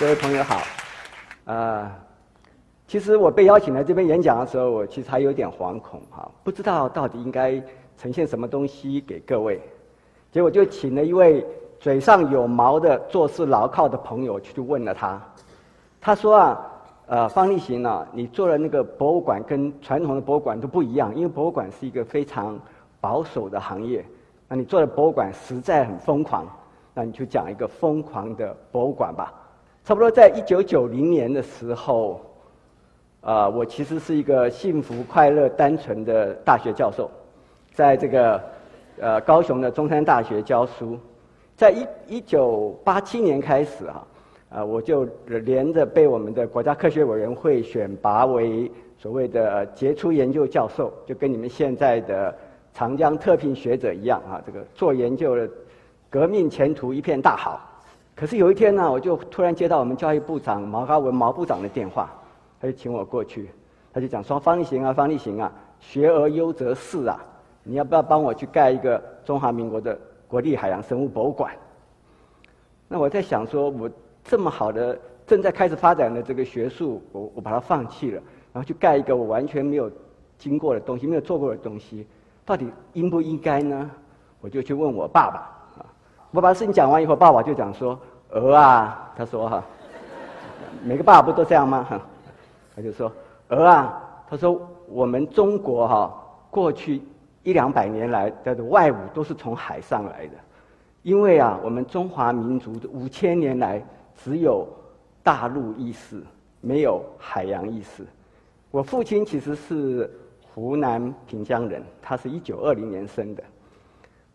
各位朋友好，啊，其实我被邀请来这边演讲的时候，我其实还有点惶恐哈，不知道到底应该呈现什么东西给各位，结果就请了一位嘴上有毛的、做事牢靠的朋友去问了他，他说啊，呃，方力行啊，你做的那个博物馆跟传统的博物馆都不一样，因为博物馆是一个非常保守的行业，那你做的博物馆实在很疯狂，那你就讲一个疯狂的博物馆吧。差不多在一九九零年的时候，啊，我其实是一个幸福、快乐、单纯的大学教授，在这个呃高雄的中山大学教书。在一一九八七年开始啊，啊，我就连着被我们的国家科学委员会选拔为所谓的杰出研究教授，就跟你们现在的长江特聘学者一样啊，这个做研究的革命前途一片大好。可是有一天呢，我就突然接到我们教育部长毛高文毛部长的电话，他就请我过去，他就讲说：“方力行啊，方力行啊，学而优则仕啊，你要不要帮我去盖一个中华民国的国立海洋生物博物馆？”那我在想说，我这么好的正在开始发展的这个学术，我我把它放弃了，然后去盖一个我完全没有经过的东西、没有做过的东西，到底应不应该呢？我就去问我爸爸。我把事情讲完以后，爸爸就讲说：“儿啊，他说哈，每个爸爸不都这样吗？哈他就说：儿啊，他说我们中国哈，过去一两百年来的外侮都是从海上来的，因为啊，我们中华民族五千年来只有大陆意识，没有海洋意识。我父亲其实是湖南平江人，他是一九二零年生的。”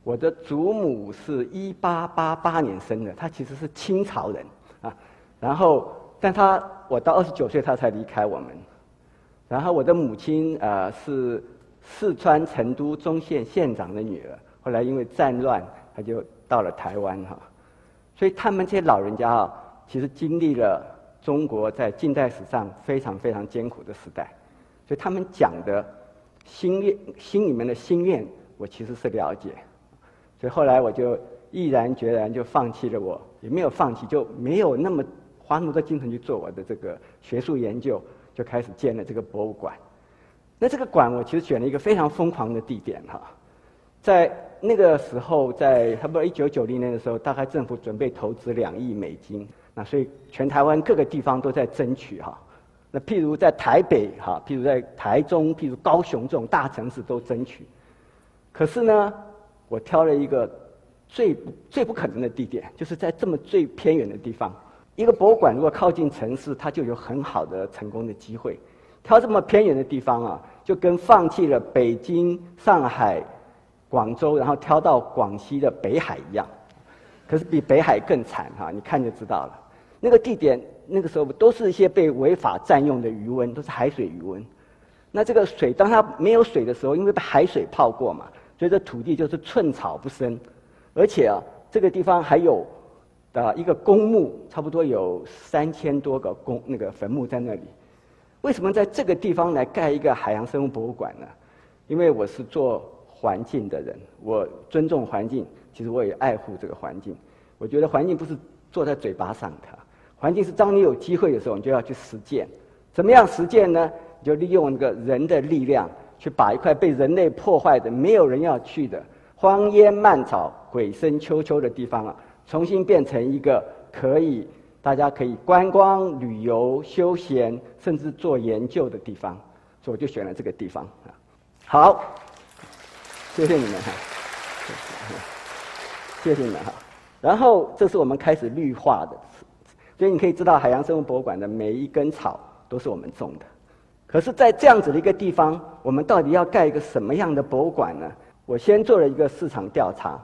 我的祖母是一八八八年生的，她其实是清朝人啊。然后，但她我到二十九岁，她才离开我们。然后，我的母亲呃是四川成都中县县长的女儿，后来因为战乱，她就到了台湾哈。所以，他们这些老人家啊，其实经历了中国在近代史上非常非常艰苦的时代，所以他们讲的心愿、心里面的心愿，我其实是了解。所以后来我就毅然决然就放弃了，我也没有放弃，就没有那么花那么多精神去做我的这个学术研究，就开始建了这个博物馆。那这个馆我其实选了一个非常疯狂的地点哈，在那个时候，在差不多一九九零年的时候，大概政府准备投资两亿美金，那所以全台湾各个地方都在争取哈。那譬如在台北哈，譬如在台中，譬如高雄这种大城市都争取，可是呢？我挑了一个最最不可能的地点，就是在这么最偏远的地方。一个博物馆如果靠近城市，它就有很好的成功的机会。挑这么偏远的地方啊，就跟放弃了北京、上海、广州，然后挑到广西的北海一样。可是比北海更惨哈，你看就知道了。那个地点那个时候都是一些被违法占用的余温，都是海水余温。那这个水，当它没有水的时候，因为被海水泡过嘛。所以这土地就是寸草不生，而且啊，这个地方还有啊一个公墓，差不多有三千多个公那个坟墓在那里。为什么在这个地方来盖一个海洋生物博物馆呢？因为我是做环境的人，我尊重环境，其实我也爱护这个环境。我觉得环境不是坐在嘴巴上的，环境是当你有机会的时候，你就要去实践。怎么样实践呢？你就利用那个人的力量。去把一块被人类破坏的、没有人要去的荒烟蔓草、鬼声秋秋的地方啊，重新变成一个可以大家可以观光、旅游、休闲，甚至做研究的地方，所以我就选了这个地方啊。好，谢谢你们哈，谢谢你们哈。然后这是我们开始绿化的，所以你可以知道，海洋生物博物馆的每一根草都是我们种的。可是，在这样子的一个地方，我们到底要盖一个什么样的博物馆呢？我先做了一个市场调查，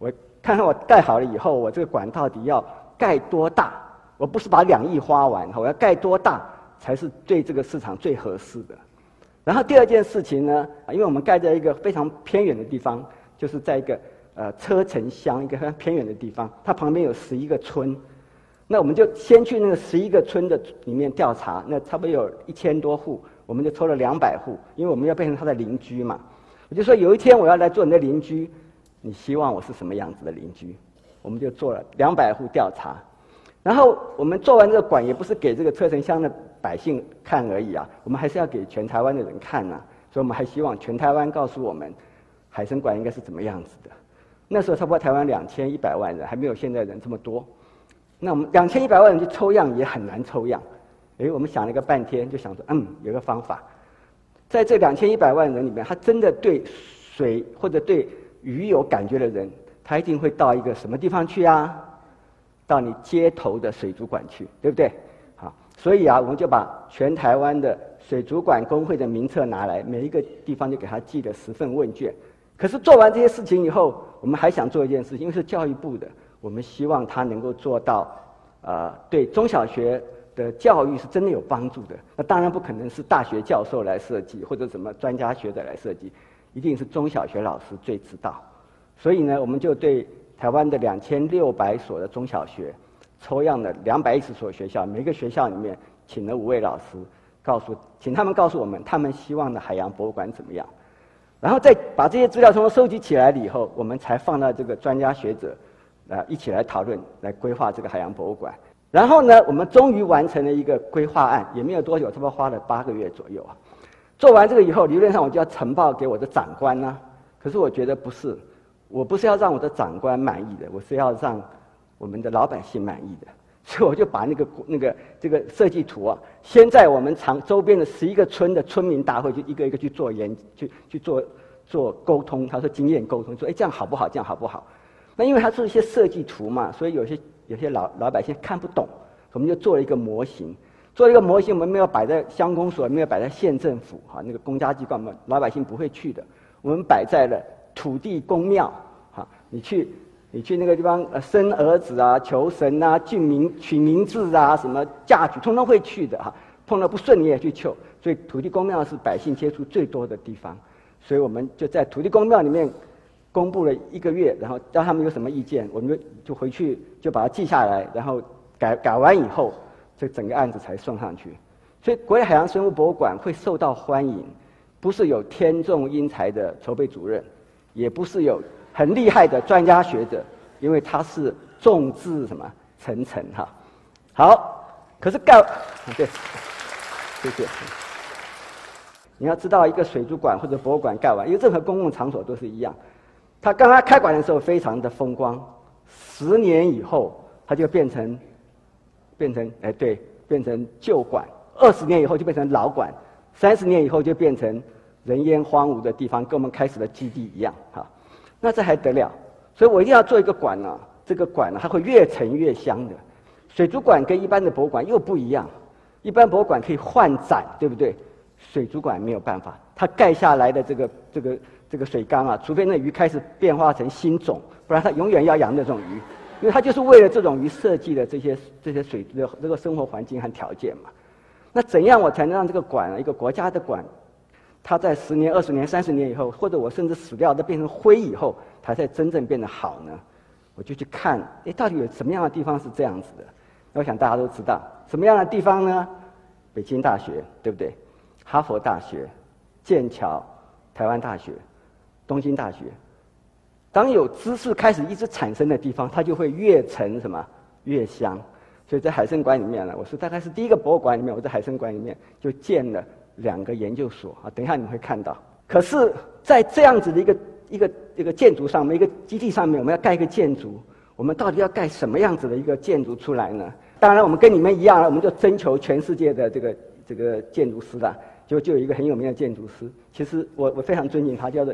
我看看我盖好了以后，我这个馆到底要盖多大？我不是把两亿花完，我要盖多大才是对这个市场最合适的？然后第二件事情呢，因为我们盖在一个非常偏远的地方，就是在一个呃车城乡一个非常偏远的地方，它旁边有十一个村。那我们就先去那个十一个村的里面调查，那差不多有一千多户，我们就抽了两百户，因为我们要变成他的邻居嘛。我就说有一天我要来做你的邻居，你希望我是什么样子的邻居？我们就做了两百户调查，然后我们做完这个馆，也不是给这个车城乡的百姓看而已啊，我们还是要给全台湾的人看呐。所以我们还希望全台湾告诉我们，海参馆应该是怎么样子的。那时候差不多台湾两千一百万人，还没有现在人这么多。那我们两千一百万人去抽样也很难抽样。哎，我们想了个半天，就想说，嗯，有个方法，在这两千一百万人里面，他真的对水或者对鱼有感觉的人，他一定会到一个什么地方去啊？到你街头的水族馆去，对不对？好，所以啊，我们就把全台湾的水族馆工会的名册拿来，每一个地方就给他寄了十份问卷。可是做完这些事情以后，我们还想做一件事情，因为是教育部的，我们希望他能够做到，呃，对中小学的教育是真的有帮助的。那当然不可能是大学教授来设计，或者什么专家学者来设计，一定是中小学老师最知道。所以呢，我们就对。台湾的两千六百所的中小学，抽样的两百一十所学校，每个学校里面请了五位老师，告诉，请他们告诉我们，他们希望的海洋博物馆怎么样，然后再把这些资料从收集起来了以后，我们才放到这个专家学者，啊，一起来讨论，来规划这个海洋博物馆。然后呢，我们终于完成了一个规划案，也没有多久，差不多花了八个月左右啊。做完这个以后，理论上我就要呈报给我的长官呢，可是我觉得不是。我不是要让我的长官满意的，我是要让我们的老百姓满意的，所以我就把那个那个这个设计图啊，先在我们长周边的十一个村的村民大会，就一个一个去做研，去去做做沟通。他说经验沟通，说哎这样好不好？这样好不好？那因为它是一些设计图嘛，所以有些有些老老百姓看不懂，我们就做了一个模型，做了一个模型，我们没有摆在乡公所，没有摆在县政府哈那个公家机关我们，老百姓不会去的，我们摆在了。土地公庙，哈，你去，你去那个地方，呃，生儿子啊，求神啊，进名取名字啊，什么嫁娶，通通会去的哈。碰到不顺你也去求，所以土地公庙是百姓接触最多的地方，所以我们就在土地公庙里面公布了一个月，然后让他们有什么意见，我们就就回去就把它记下来，然后改改完以后，这整个案子才送上去。所以国立海洋生物博物馆会受到欢迎，不是有天纵英才的筹备主任。也不是有很厉害的专家学者，因为他是众志什么层层哈。好，可是盖对，谢谢。你要知道，一个水族馆或者博物馆盖完，因为任何公共场所都是一样，它刚刚开馆的时候非常的风光，十年以后它就变成变成哎对，变成旧馆，二十年以后就变成老馆，三十年以后就变成。人烟荒芜的地方，跟我们开始的基地一样，哈，那这还得了？所以我一定要做一个馆呢。这个馆呢，它会越沉越香的。水族馆跟一般的博物馆又不一样，一般博物馆可以换展，对不对？水族馆没有办法，它盖下来的这个这个这个水缸啊，除非那鱼开始变化成新种，不然它永远要养那种鱼，因为它就是为了这种鱼设计的这些这些水的这个生活环境和条件嘛。那怎样我才能让这个馆，一个国家的馆？它在十年、二十年、三十年以后，或者我甚至死掉，都变成灰以后，它才真正变得好呢？我就去看，哎，到底有什么样的地方是这样子的？我想大家都知道，什么样的地方呢？北京大学，对不对？哈佛大学、剑桥、台湾大学、东京大学。当有知识开始一直产生的地方，它就会越沉什么越香。所以在海参馆里面呢，我是大概是第一个博物馆里面，我在海参馆里面就建了。两个研究所啊，等一下你们会看到。可是，在这样子的一个一个一个建筑上面，一个基地上面，我们要盖一个建筑，我们到底要盖什么样子的一个建筑出来呢？当然，我们跟你们一样，我们就征求全世界的这个这个建筑师的，就就有一个很有名的建筑师。其实我我非常尊敬他，叫做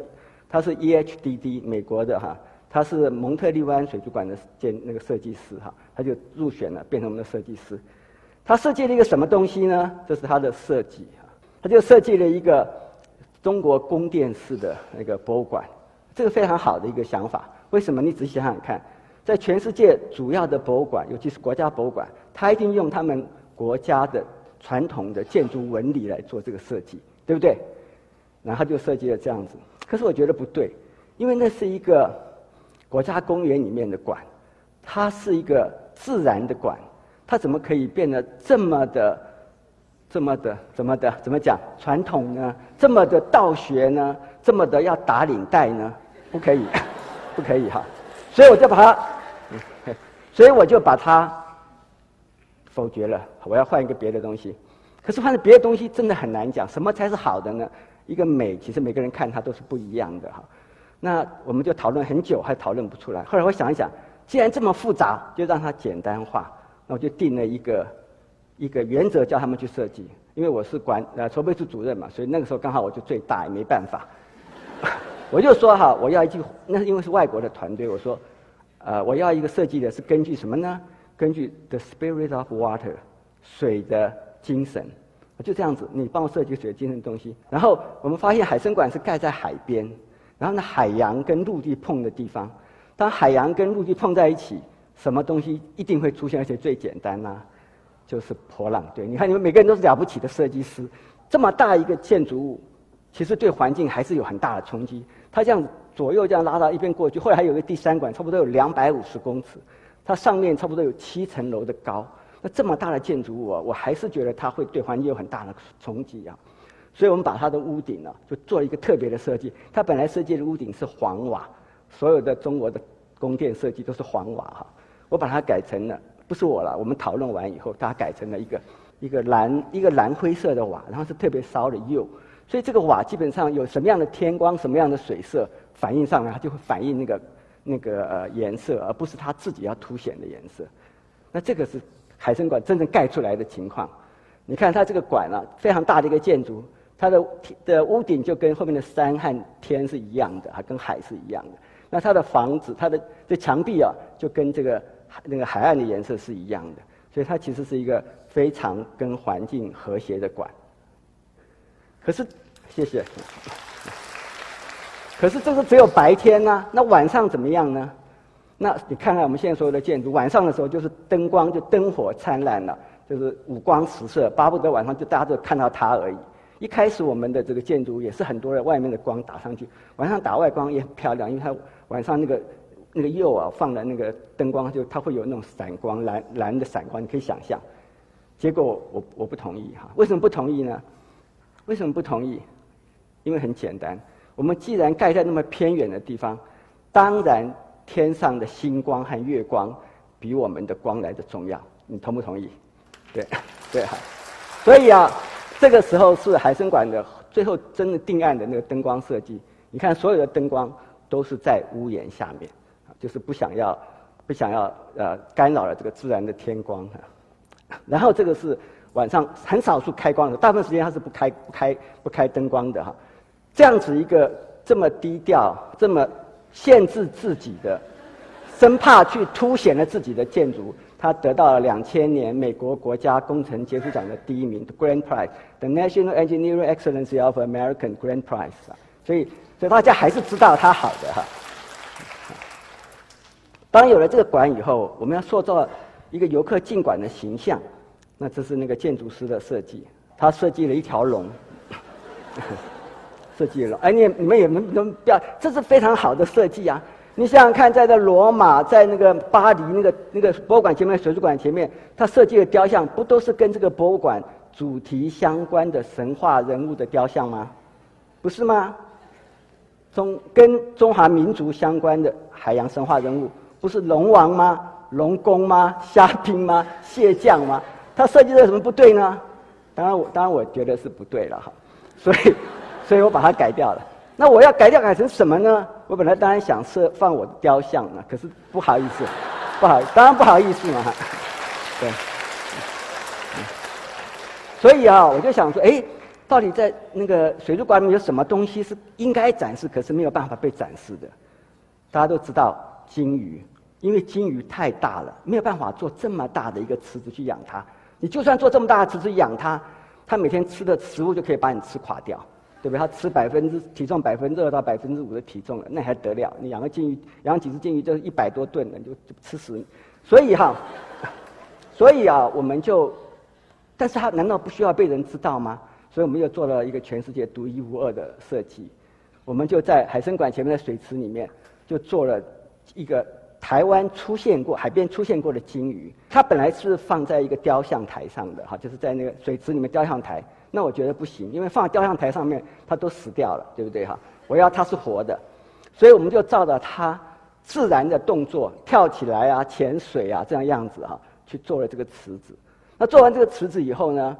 他是 EHDD 美国的哈，他是蒙特利湾水族馆的建那个设计师哈，他就入选了，变成我们的设计师。他设计了一个什么东西呢？这是他的设计哈。他就设计了一个中国宫殿式的那个博物馆，这个非常好的一个想法。为什么？你仔细想想看，在全世界主要的博物馆，尤其是国家博物馆，他一定用他们国家的传统的建筑纹理来做这个设计，对不对？然后他就设计了这样子。可是我觉得不对，因为那是一个国家公园里面的馆，它是一个自然的馆，它怎么可以变得这么的？这么的，怎么的，怎么讲传统呢？这么的道学呢？这么的要打领带呢？不可以，不可以哈。所以我就把它，所以我就把它否决了，我要换一个别的东西。可是换了别的东西真的很难讲，什么才是好的呢？一个美，其实每个人看它都是不一样的哈。那我们就讨论很久，还讨论不出来。后来我想一想，既然这么复杂，就让它简单化。那我就定了一个一个原则，叫他们去设计。因为我是管呃筹备处主任嘛，所以那个时候刚好我就最大，也没办法。我就说哈，我要一句，那是因为是外国的团队，我说，呃，我要一个设计的是根据什么呢？根据 the spirit of water，水的精神。就这样子，你帮我设计水晶的东西。然后我们发现海参馆是盖在海边，然后呢，海洋跟陆地碰的地方，当海洋跟陆地碰在一起，什么东西一定会出现？而且最简单呐，就是波浪。对，你看你们每个人都是了不起的设计师，这么大一个建筑物。其实对环境还是有很大的冲击。它这样左右这样拉到一边过去，后来还有个第三馆，差不多有两百五十公尺，它上面差不多有七层楼的高。那这么大的建筑物啊，我还是觉得它会对环境有很大的冲击啊。所以我们把它的屋顶呢，就做了一个特别的设计。它本来设计的屋顶是黄瓦，所有的中国的宫殿设计都是黄瓦哈。我把它改成了，不是我了，我们讨论完以后，大家改成了一个一个蓝一个蓝灰色的瓦，然后是特别烧的釉。所以这个瓦基本上有什么样的天光、什么样的水色反映上来，它就会反映那个那个呃颜色，而不是它自己要凸显的颜色。那这个是海参馆真正盖出来的情况。你看它这个馆啊，非常大的一个建筑，它的的屋顶就跟后面的山和天是一样的，还跟海是一样的。那它的房子、它的这墙壁啊，就跟这个那个海岸的颜色是一样的。所以它其实是一个非常跟环境和谐的馆。可是，谢谢。可是这个只有白天呢，那晚上怎么样呢？那你看看我们现在所有的建筑，晚上的时候就是灯光就灯火灿烂了，就是五光十色，巴不得晚上就大家都看到它而已。一开始我们的这个建筑也是很多的外面的光打上去，晚上打外光也很漂亮，因为它晚上那个那个釉啊放的那个灯光就它会有那种闪光蓝蓝的闪光，你可以想象。结果我我不同意哈，为什么不同意呢？为什么不同意？因为很简单，我们既然盖在那么偏远的地方，当然天上的星光和月光比我们的光来的重要。你同不同意？对，对哈。所以啊，这个时候是海参馆的最后真的定案的那个灯光设计。你看，所有的灯光都是在屋檐下面，就是不想要不想要呃干扰了这个自然的天光哈。然后这个是。晚上很少数开光的，大部分时间它是不开、不开、不开灯光的哈。这样子一个这么低调、这么限制自己的，生怕去凸显了自己的建筑，他得到了两千年美国国家工程杰出奖的第一名，the，Grand Prize，The National Engineering Excellency of American Grand Prize。所以，所以大家还是知道他好的哈。当有了这个馆以后，我们要塑造一个游客进馆的形象。那这是那个建筑师的设计，他设计了一条龙，设计了。哎，你你们也能能不要？这是非常好的设计啊！你想想看，在这罗马，在那个巴黎那个那个博物馆前面、水族馆前面，他设计的雕像不都是跟这个博物馆主题相关的神话人物的雕像吗？不是吗？中跟中华民族相关的海洋神话人物，不是龙王吗？龙宫吗？虾兵吗？蟹将吗？他设计的有什么不对呢？当然，我当然我觉得是不对了哈，所以，所以我把它改掉了。那我要改掉改成什么呢？我本来当然想设放我的雕像呢，可是不好意思，不好，当然不好意思嘛哈。对，所以啊，我就想说，哎，到底在那个水族馆里面有什么东西是应该展示，可是没有办法被展示的？大家都知道金鱼。因为金鱼太大了，没有办法做这么大的一个池子去养它。你就算做这么大的池子养它，它每天吃的食物就可以把你吃垮掉，对不对？它吃百分之体重百分之二到百分之五的体重了，那还得了？你养个金鱼，养几只金鱼就是一百多吨了，就就吃死你。所以哈，所以啊，我们就，但是它难道不需要被人知道吗？所以我们又做了一个全世界独一无二的设计，我们就在海参馆前面的水池里面就做了一个。台湾出现过海边出现过的金鱼，它本来是放在一个雕像台上的哈，就是在那个水池里面雕像台。那我觉得不行，因为放在雕像台上面它都死掉了，对不对哈？我要它是活的，所以我们就照着它自然的动作跳起来啊、潜水啊这样样子哈，去做了这个池子。那做完这个池子以后呢，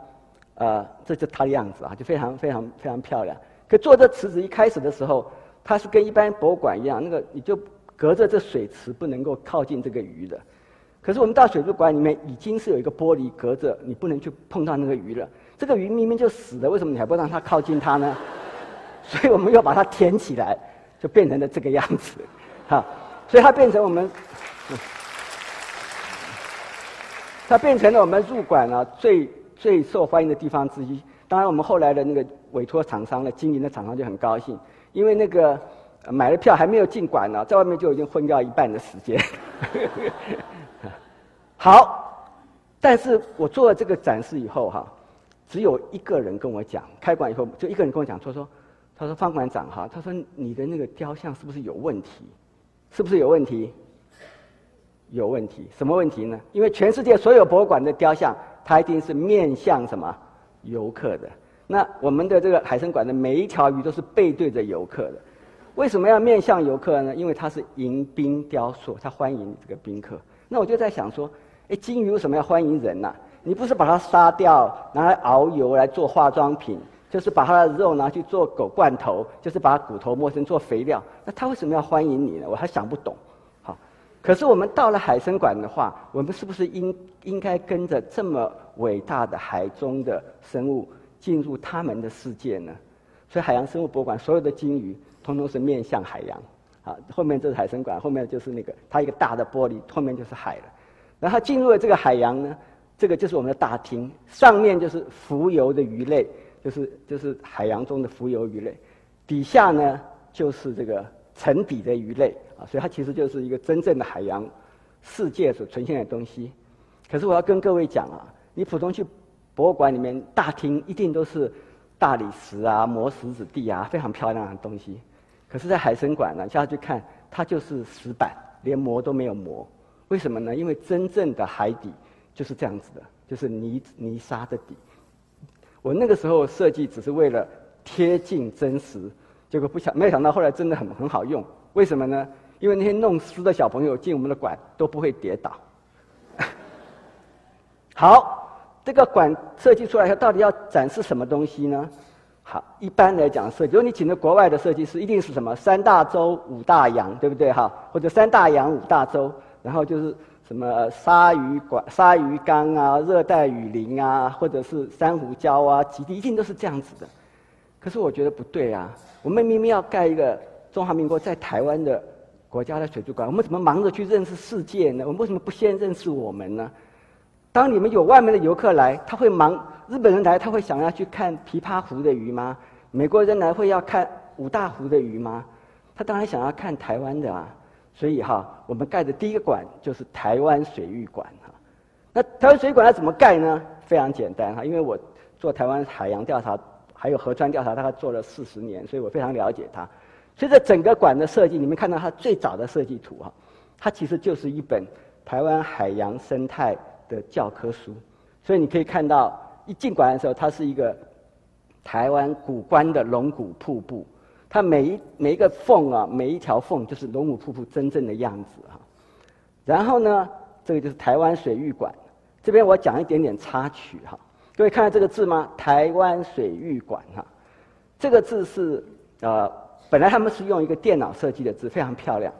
呃，这就它的样子啊，就非常非常非常漂亮。可做这池子一开始的时候，它是跟一般博物馆一样，那个你就隔着这水池不能够靠近这个鱼的。可是我们到水族馆里面已经是有一个玻璃隔着，你不能去碰到那个鱼了。这个鱼明明就死了，为什么你还不让它靠近它呢？所以我们要把它填起来，就变成了这个样子，哈。所以它变成我们，它变成了我们入馆啊最最受欢迎的地方之一。当然，我们后来的那个委托厂商的，经营的厂商就很高兴，因为那个买了票还没有进馆呢，在外面就已经昏掉一半的时间。好，但是我做了这个展示以后哈，只有一个人跟我讲，开馆以后就一个人跟我讲，他说：“他说方馆长哈，他说你的那个雕像是不是有问题？是不是有问题？有问题？什么问题呢？因为全世界所有博物馆的雕像，它一定是面向什么游客的。那我们的这个海参馆的每一条鱼都是背对着游客的。为什么要面向游客呢？因为它是迎宾雕塑，它欢迎这个宾客。那我就在想说。哎，金鱼为什么要欢迎人呢？你不是把它杀掉，拿来熬油来做化妆品，就是把它的肉拿去做狗罐头，就是把骨头磨成做肥料。那它为什么要欢迎你呢？我还想不懂。好，可是我们到了海参馆的话，我们是不是应应该跟着这么伟大的海中的生物进入他们的世界呢？所以海洋生物博物馆所有的金鱼，通通是面向海洋。啊，后面就是海参馆，后面就是那个它一个大的玻璃，后面就是海了。然后进入了这个海洋呢，这个就是我们的大厅，上面就是浮游的鱼类，就是就是海洋中的浮游鱼类，底下呢就是这个沉底的鱼类啊，所以它其实就是一个真正的海洋世界所呈现的东西。可是我要跟各位讲啊，你普通去博物馆里面大厅一定都是大理石啊、磨石子地啊，非常漂亮的东西。可是，在海参馆呢，下去看它就是石板，连磨都没有磨。为什么呢？因为真正的海底就是这样子的，就是泥泥沙的底。我那个时候设计只是为了贴近真实，结果不想没想到后来真的很很好用。为什么呢？因为那些弄湿的小朋友进我们的馆都不会跌倒。好，这个馆设计出来后，到底要展示什么东西呢？好，一般来讲设计，如果你请的国外的设计师，一定是什么三大洲五大洋，对不对？哈，或者三大洋五大洲。然后就是什么鲨鱼馆、鲨鱼缸啊、热带雨林啊，或者是珊瑚礁啊，基地一定都是这样子的。可是我觉得不对啊！我们明明要盖一个中华民国在台湾的国家的水族馆，我们怎么忙着去认识世界呢？我们为什么不先认识我们呢？当你们有外面的游客来，他会忙；日本人来，他会想要去看琵琶湖的鱼吗？美国人来会要看五大湖的鱼吗？他当然想要看台湾的啊！所以哈，我们盖的第一个馆就是台湾水域馆哈。那台湾水域馆要怎么盖呢？非常简单哈，因为我做台湾海洋调查还有河川调查，大概做了四十年，所以我非常了解它。所以这整个馆的设计，你们看到它最早的设计图哈，它其实就是一本台湾海洋生态的教科书。所以你可以看到，一进馆的时候，它是一个台湾古关的龙骨瀑布。它每一每一个缝啊，每一条缝就是龙骨瀑布真正的样子哈。然后呢，这个就是台湾水域馆。这边我讲一点点插曲哈。各位看到这个字吗？台湾水域馆哈。这个字是呃，本来他们是用一个电脑设计的字，非常漂亮。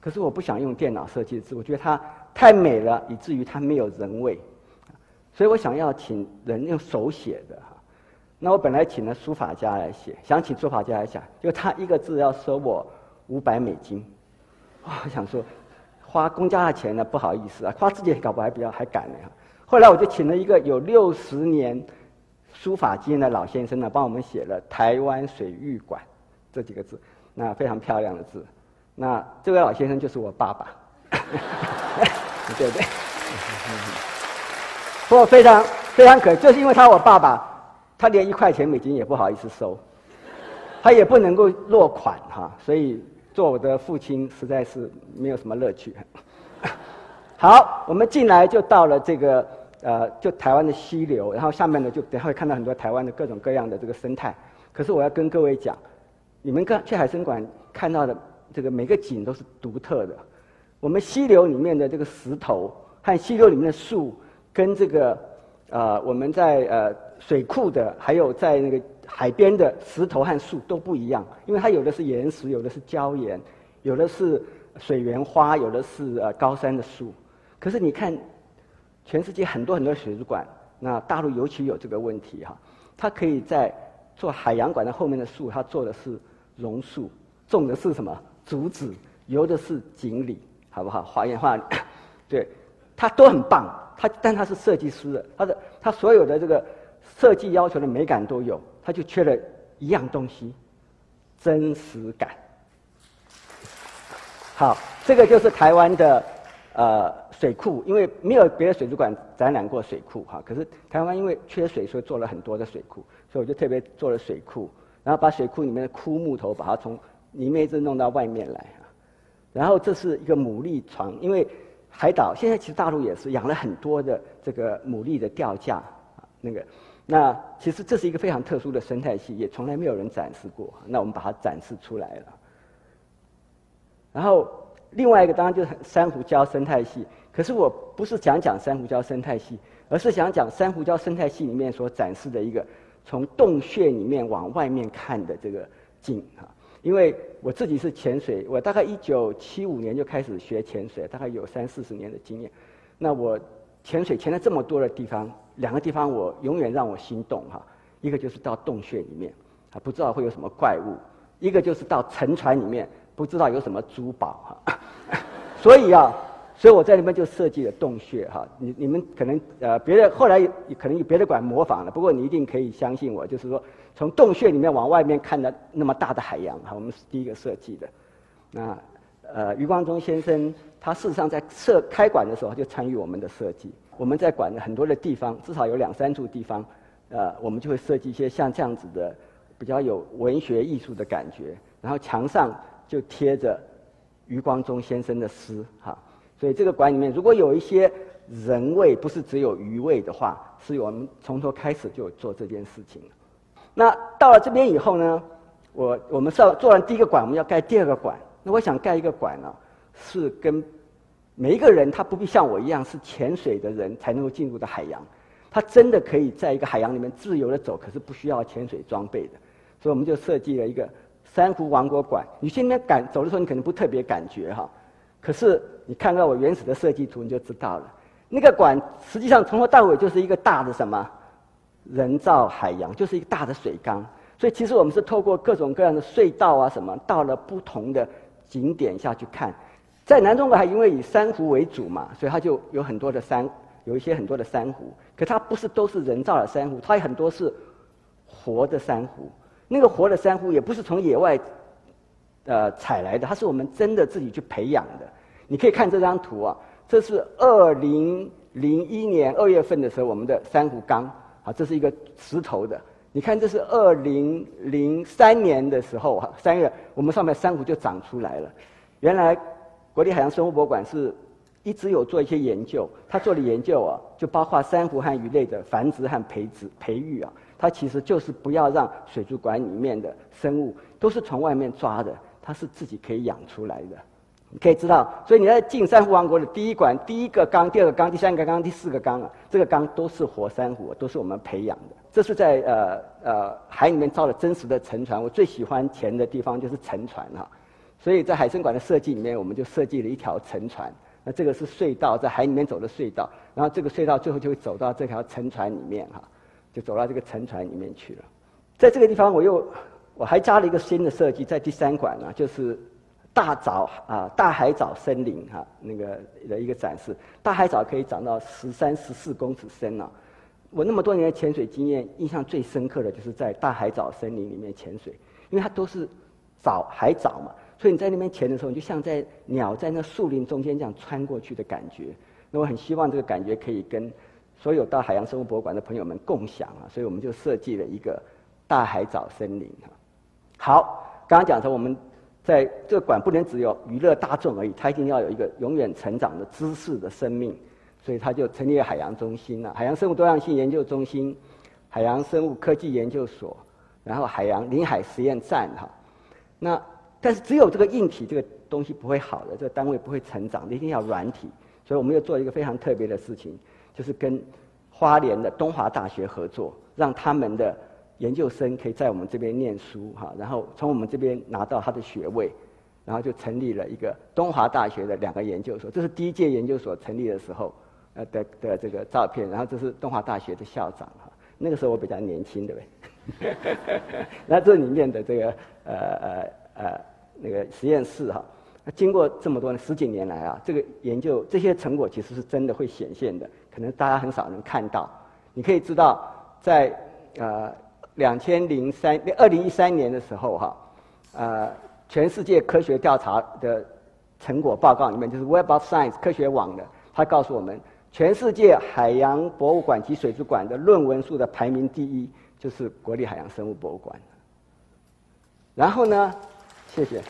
可是我不想用电脑设计的字，我觉得它太美了，以至于它没有人味。所以我想要请人用手写的哈。那我本来请了书法家来写，想请书法家来写，就他一个字要收我五百美金，我想说，花公家的钱呢不好意思啊，花自己搞不还比较还敢呢。后来我就请了一个有六十年书法经验的老先生呢，帮我们写了“台湾水域馆”这几个字，那非常漂亮的字。那这位老先生就是我爸爸，对不对？不过非常非常可，就是因为他我爸爸。他连一块钱美金也不好意思收，他也不能够落款哈，所以做我的父亲实在是没有什么乐趣。好，我们进来就到了这个呃，就台湾的溪流，然后下面呢就等下会看到很多台湾的各种各样的这个生态。可是我要跟各位讲，你们看去海参馆看到的这个每个景都是独特的。我们溪流里面的这个石头和溪流里面的树，跟这个呃，我们在呃水库的，还有在那个海边的石头和树都不一样，因为它有的是岩石，有的是礁岩，有的是水源花，有的是呃高山的树。可是你看，全世界很多很多水族馆，那大陆尤其有这个问题哈，它可以在做海洋馆的后面的树，它做的是榕树，种的是什么竹子，游的是锦鲤，好不好？画一画，对，他都很棒。他但他是设计师的，他的他所有的这个设计要求的美感都有，他就缺了一样东西，真实感。好，这个就是台湾的呃水库，因为没有别的水族馆展览过水库哈。可是台湾因为缺水，所以做了很多的水库，所以我就特别做了水库，然后把水库里面的枯木头把它从里面一直弄到外面来。然后这是一个牡蛎床，因为。海岛现在其实大陆也是养了很多的这个牡蛎的钓架啊，那个，那其实这是一个非常特殊的生态系，也从来没有人展示过。那我们把它展示出来了。然后另外一个当然就是珊瑚礁生态系，可是我不是讲讲珊瑚礁生态系，而是想讲珊瑚礁生态系里面所展示的一个从洞穴里面往外面看的这个景啊。因为我自己是潜水，我大概一九七五年就开始学潜水，大概有三四十年的经验。那我潜水潜了这么多的地方，两个地方我永远让我心动哈。一个就是到洞穴里面，啊不知道会有什么怪物；一个就是到沉船里面，不知道有什么珠宝哈。所以啊。所以我在里面就设计了洞穴哈，你你们可能呃别的后来可能有别的馆模仿了，不过你一定可以相信我，就是说从洞穴里面往外面看的那么大的海洋哈，我们是第一个设计的。那呃余光中先生他事实上在设开馆的时候就参与我们的设计，我们在馆的很多的地方，至少有两三处地方，呃我们就会设计一些像这样子的比较有文学艺术的感觉，然后墙上就贴着余光中先生的诗哈。所以这个馆里面如果有一些人味，不是只有鱼味的话，是我们从头开始就做这件事情。那到了这边以后呢，我我们做做完第一个馆，我们要盖第二个馆。那我想盖一个馆呢，是跟每一个人他不必像我一样是潜水的人才能够进入的海洋，他真的可以在一个海洋里面自由的走，可是不需要潜水装备的。所以我们就设计了一个珊瑚王国馆。你现在感走的时候，你可能不特别感觉哈。可是你看到我原始的设计图，你就知道了。那个馆实际上从头到尾就是一个大的什么人造海洋，就是一个大的水缸。所以其实我们是透过各种各样的隧道啊什么，到了不同的景点下去看。在南中国还因为以珊瑚为主嘛，所以它就有很多的珊，有一些很多的珊瑚。可它不是都是人造的珊瑚，它有很多是活的珊瑚。那个活的珊瑚也不是从野外。呃，采来的，它是我们真的自己去培养的。你可以看这张图啊，这是二零零一年二月份的时候，我们的珊瑚缸啊，这是一个石头的。你看，这是二零零三年的时候啊，三月我们上面珊瑚就长出来了。原来国立海洋生物博物馆是一直有做一些研究，他做的研究啊，就包括珊瑚和鱼类的繁殖和培植培育啊，它其实就是不要让水族馆里面的生物都是从外面抓的。它是自己可以养出来的，你可以知道。所以你在进珊瑚王国的第一馆、第一个缸、第二个缸、第三个缸、第四个缸啊，这个缸都是活珊瑚，都是我们培养的。这是在呃呃海里面造了真实的沉船。我最喜欢潜的地方就是沉船哈，所以在海参馆的设计里面，我们就设计了一条沉船。那这个是隧道，在海里面走的隧道，然后这个隧道最后就会走到这条沉船里面哈，就走到这个沉船里面去了。在这个地方，我又。我还加了一个新的设计，在第三馆呢，就是大藻啊，大海藻森林哈，那个的一个展示。大海藻可以长到十三、十四公尺深啊。我那么多年的潜水经验，印象最深刻的就是在大海藻森林里面潜水，因为它都是藻海藻嘛，所以你在那边潜的时候，你就像在鸟在那树林中间这样穿过去的感觉。那我很希望这个感觉可以跟所有到海洋生物博物馆的朋友们共享啊，所以我们就设计了一个大海藻森林哈。好，刚刚讲说我们在这个馆不能只有娱乐大众而已，它一定要有一个永远成长的知识的生命，所以它就成立了海洋中心了，海洋生物多样性研究中心、海洋生物科技研究所，然后海洋临海实验站哈。那但是只有这个硬体这个东西不会好的，这个单位不会成长，一定要软体，所以我们又做一个非常特别的事情，就是跟花莲的东华大学合作，让他们的研究生可以在我们这边念书哈，然后从我们这边拿到他的学位，然后就成立了一个东华大学的两个研究所。这是第一届研究所成立的时候呃的的这个照片，然后这是东华大学的校长哈。那个时候我比较年轻，对不对？那这里面的这个呃呃呃那个实验室哈，经过这么多十几年来啊，这个研究这些成果其实是真的会显现的，可能大家很少能看到。你可以知道，在呃两千零三二零一三年的时候哈，呃全世界科学调查的成果报告里面，就是 Web of Science 科学网的，他告诉我们。全世界海洋博物馆及水族馆的论文数的排名第一，就是国立海洋生物博物馆。然后呢，谢谢。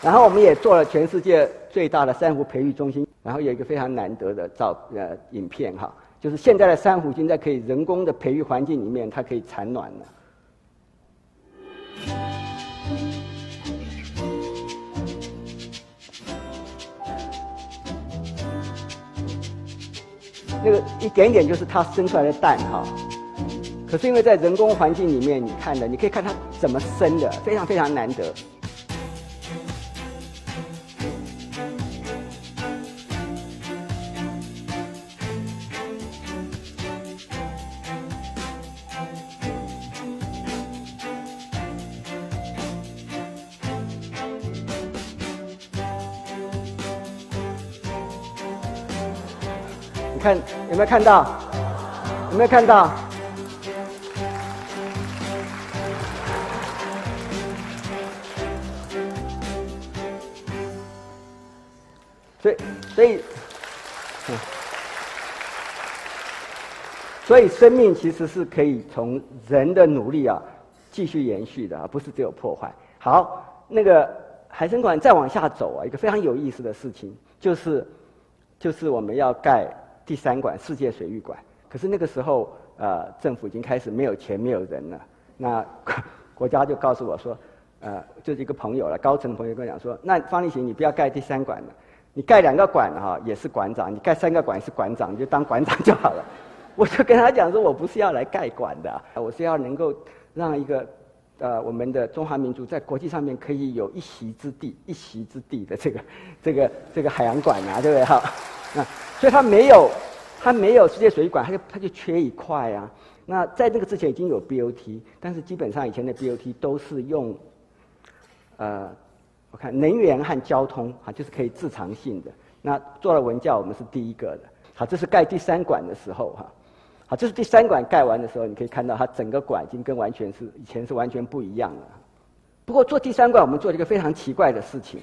然后我们也做了全世界最大的珊瑚培育中心，然后有一个非常难得的照呃影片哈，就是现在的珊瑚现在可以人工的培育环境里面，它可以产卵了。那个一点点就是它生出来的蛋哈，可是因为在人工环境里面，你看的，你可以看它怎么生的，非常非常难得。有没有看到？有没有看到？所以，所以，所以生命其实是可以从人的努力啊继续延续的，而不是只有破坏。好，那个海参馆再往下走啊，一个非常有意思的事情就是，就是我们要盖。第三馆世界水域馆，可是那个时候，呃，政府已经开始没有钱、没有人了。那国家就告诉我说，呃，就是一个朋友了，高层的朋友跟我讲说，那方立行，你不要盖第三馆了，你盖两个馆哈也是馆长，你盖三个馆是馆长，你就当馆长就好了。我就跟他讲说，我不是要来盖馆的，我是要能够让一个呃我们的中华民族在国际上面可以有一席之地、一席之地的这个这个这个海洋馆啊，对不对哈？那所以它没有，它没有世界水域馆，它就它就缺一块啊。那在这个之前已经有 BOT，但是基本上以前的 BOT 都是用，呃，我看能源和交通啊，就是可以自偿性的。那做了文教，我们是第一个的。好，这是盖第三馆的时候哈。好，这是第三馆盖完的时候，你可以看到它整个馆已经跟完全是以前是完全不一样了。不过做第三馆，我们做了一个非常奇怪的事情。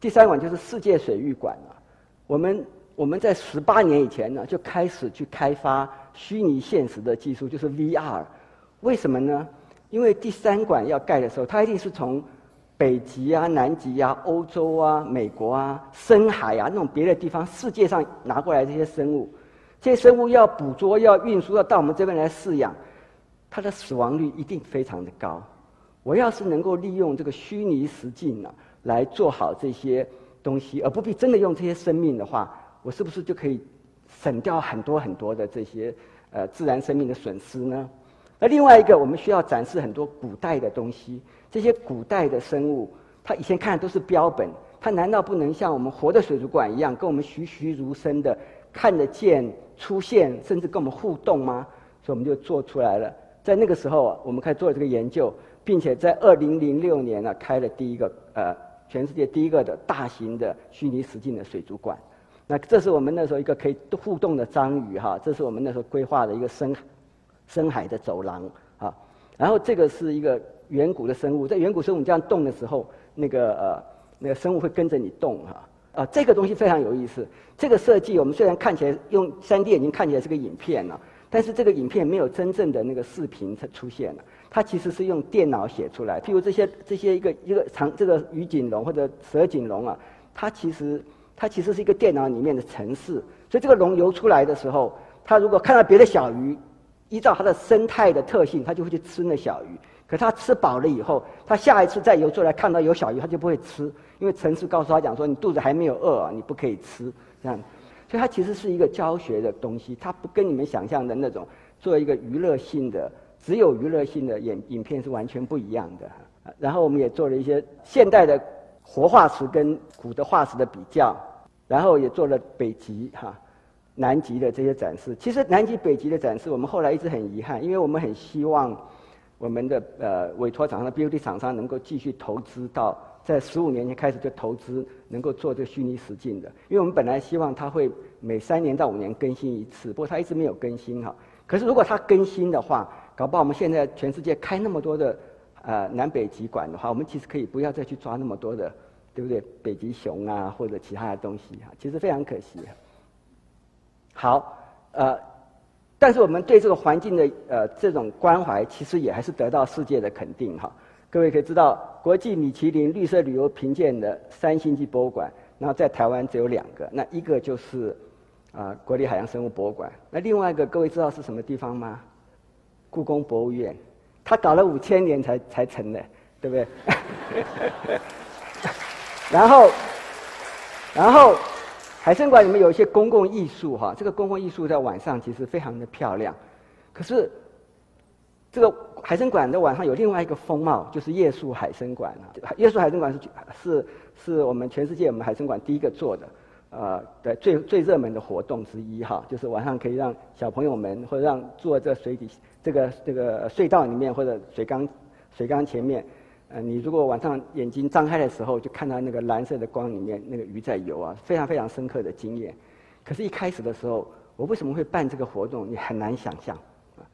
第三馆就是世界水域馆啊，我们。我们在十八年以前呢，就开始去开发虚拟现实的技术，就是 VR。为什么呢？因为第三馆要盖的时候，它一定是从北极啊、南极啊、欧洲啊、美国啊、深海啊那种别的地方世界上拿过来这些生物，这些生物要捕捉、要运输、要到我们这边来饲养，它的死亡率一定非常的高。我要是能够利用这个虚拟实境呢，来做好这些东西，而不必真的用这些生命的话。我是不是就可以省掉很多很多的这些呃自然生命的损失呢？那另外一个，我们需要展示很多古代的东西。这些古代的生物，它以前看的都是标本，它难道不能像我们活的水族馆一样，跟我们栩栩如生的看得见、出现，甚至跟我们互动吗？所以我们就做出来了。在那个时候，我们开始做了这个研究，并且在二零零六年呢，开了第一个呃全世界第一个的大型的虚拟实境的水族馆。那这是我们那时候一个可以互动的章鱼哈，这是我们那时候规划的一个深深海的走廊啊。然后这个是一个远古的生物，在远古生物这样动的时候，那个呃那个生物会跟着你动哈。啊，这个东西非常有意思。这个设计我们虽然看起来用三 D 眼睛看起来是个影片了，但是这个影片没有真正的那个视频才出现了，它其实是用电脑写出来。譬如这些这些一个一个长这个鱼颈龙或者蛇颈龙啊，它其实。它其实是一个电脑里面的程式，所以这个龙游出来的时候，它如果看到别的小鱼，依照它的生态的特性，它就会去吃那小鱼。可它吃饱了以后，它下一次再游出来看到有小鱼，它就不会吃，因为程式告诉他讲说你肚子还没有饿，你不可以吃这样。所以它其实是一个教学的东西，它不跟你们想象的那种做一个娱乐性的、只有娱乐性的影影片是完全不一样的。然后我们也做了一些现代的活化石跟古的化石的比较，然后也做了北极哈、南极的这些展示。其实南极、北极的展示，我们后来一直很遗憾，因为我们很希望我们的呃委托厂商的 BOT 厂商能够继续投资到。在十五年前开始就投资，能够做这个虚拟实境的，因为我们本来希望它会每三年到五年更新一次，不过它一直没有更新哈。可是如果它更新的话，搞不好我们现在全世界开那么多的呃南北极馆的话，我们其实可以不要再去抓那么多的，对不对？北极熊啊或者其他的东西哈，其实非常可惜。好，呃，但是我们对这个环境的呃这种关怀，其实也还是得到世界的肯定哈。各位可以知道，国际米其林绿色旅游评鉴的三星级博物馆，那在台湾只有两个，那一个就是啊国立海洋生物博物馆，那另外一个各位知道是什么地方吗？故宫博物院，它搞了五千年才才成的，对不对？然后，然后海参馆里面有一些公共艺术哈，这个公共艺术在晚上其实非常的漂亮，可是。这个海参馆的晚上有另外一个风貌，就是夜宿海参馆。夜宿海参馆是是是我们全世界我们海参馆第一个做的，呃，的最最热门的活动之一哈，就是晚上可以让小朋友们或者让坐在水底这个这个隧道里面或者水缸水缸前面，呃，你如果晚上眼睛张开的时候，就看到那个蓝色的光里面那个鱼在游啊，非常非常深刻的经验。可是，一开始的时候，我为什么会办这个活动？你很难想象啊。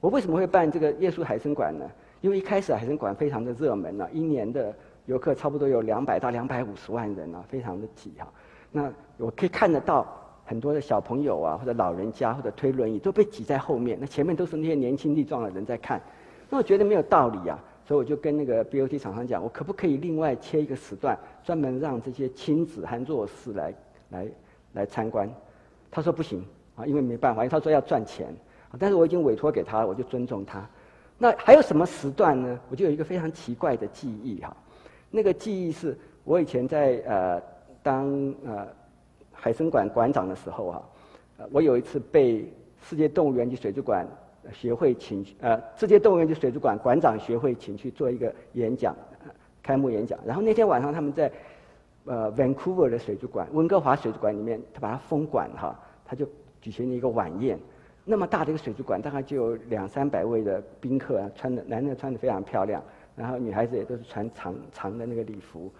我为什么会办这个夜宿海参馆呢？因为一开始海参馆非常的热门啊，一年的游客差不多有两百到两百五十万人啊，非常的挤哈。那我可以看得到很多的小朋友啊，或者老人家或者推轮椅都被挤在后面，那前面都是那些年轻力壮的人在看。那我觉得没有道理啊，所以我就跟那个 BOT 厂商讲，我可不可以另外切一个时段，专门让这些亲子和弱势来来来参观？他说不行啊，因为没办法，因为他说要赚钱。但是我已经委托给他，我就尊重他。那还有什么时段呢？我就有一个非常奇怪的记忆哈。那个记忆是我以前在呃当呃海参馆馆长的时候哈，我有一次被世界动物园及水族馆协会请呃世界动物园及水族馆馆长学会请去做一个演讲，开幕演讲。然后那天晚上他们在呃 Vancouver 的水族馆，温哥华水族馆里面，他把它封馆哈，他就举行了一个晚宴。那么大的一个水族馆，大概就有两三百位的宾客啊，穿的男的穿的非常漂亮，然后女孩子也都是穿长长的那个礼服，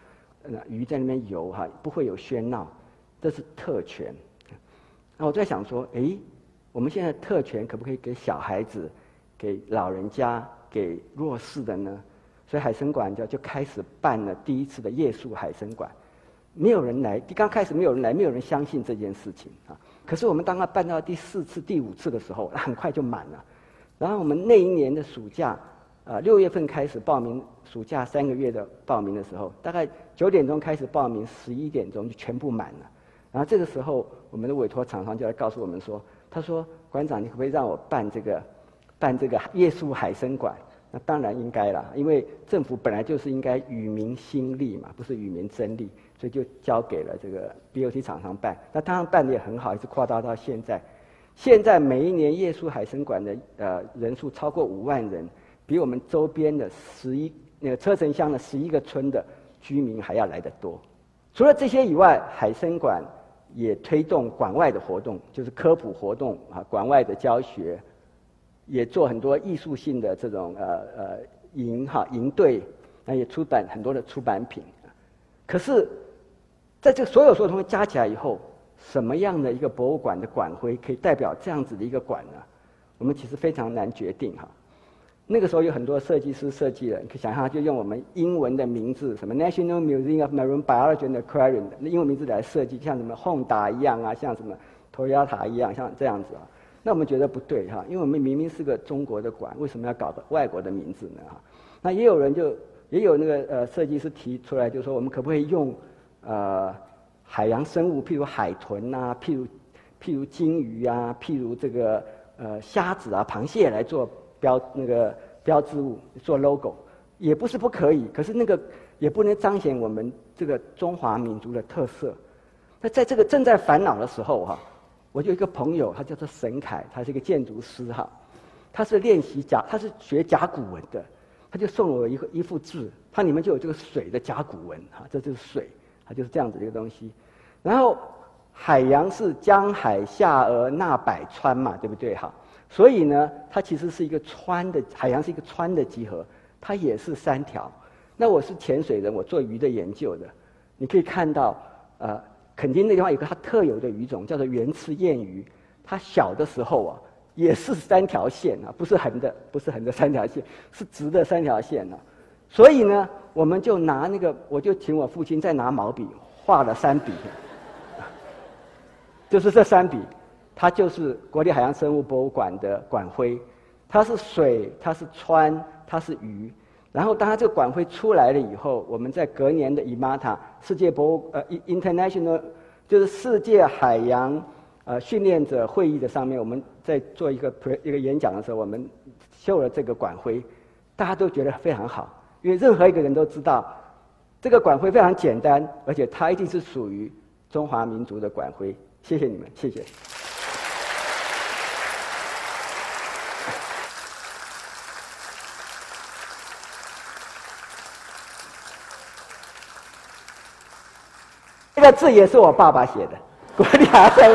那鱼在那边游哈，不会有喧闹，这是特权。那我在想说，哎，我们现在特权可不可以给小孩子、给老人家、给弱势的呢？所以海参馆就就开始办了第一次的夜宿海参馆，没有人来，刚开始没有人来，没有人相信这件事情啊。可是我们当他办到第四次、第五次的时候，很快就满了。然后我们那一年的暑假，啊，六月份开始报名，暑假三个月的报名的时候，大概九点钟开始报名，十一点钟就全部满了。然后这个时候，我们的委托厂商就来告诉我们说：“他说，馆长，你可不可以让我办这个，办这个夜宿海参馆？”那当然应该了，因为政府本来就是应该与民心力嘛，不是与民争利。所以就交给了这个 BOT 厂商办，那当然办的也很好，一直扩大到现在。现在每一年夜宿海参馆的呃人数超过五万人，比我们周边的十一那个车城乡的十一个村的居民还要来得多。除了这些以外，海参馆也推动馆外的活动，就是科普活动啊，馆外的教学，也做很多艺术性的这种呃呃营哈营队，那也出版很多的出版品。可是。在这所有所有东西加起来以后，什么样的一个博物馆的馆徽可以代表这样子的一个馆呢？我们其实非常难决定哈。那个时候有很多设计师设计的，你可以想象，就用我们英文的名字，什么 National Museum of Marine Biology and Aquarium 那英文名字来设计，像什么 Honda 一样啊，像什么 Toyota 一样，像这样子啊。那我们觉得不对哈，因为我们明明是个中国的馆，为什么要搞个外国的名字呢？哈，那也有人就也有那个呃设计师提出来，就说我们可不可以用？呃，海洋生物，譬如海豚呐，譬如譬如鲸鱼啊，譬如这个呃虾子啊、螃蟹来做标那个标志物，做 logo，也不是不可以，可是那个也不能彰显我们这个中华民族的特色。那在这个正在烦恼的时候哈，我有一个朋友，他叫做沈凯，他是一个建筑师哈，他是练习甲，他是学甲骨文的，他就送我一个一幅字，它里面就有这个水的甲骨文哈，这就是水，它就是这样子的一个东西。然后海洋是江海下而纳百川嘛，对不对哈？所以呢，它其实是一个川的海洋是一个川的集合，它也是三条。那我是潜水人，我做鱼的研究的，你可以看到呃。垦丁那地方有个它特有的鱼种，叫做圆翅燕鱼。它小的时候啊，也是三条线啊，不是横的，不是横的三条线，是直的三条线呢。所以呢，我们就拿那个，我就请我父亲再拿毛笔画了三笔，就是这三笔，它就是国立海洋生物博物馆的馆徽，它是水，它是川，它是鱼。然后，当它这个馆徽出来了以后，我们在隔年的 IMATA 世界博物呃 International 就是世界海洋呃训练者会议的上面，我们在做一个一个演讲的时候，我们秀了这个馆徽，大家都觉得非常好，因为任何一个人都知道，这个馆徽非常简单，而且它一定是属于中华民族的馆徽。谢谢你们，谢谢。这个字也是我爸爸写的，我俩在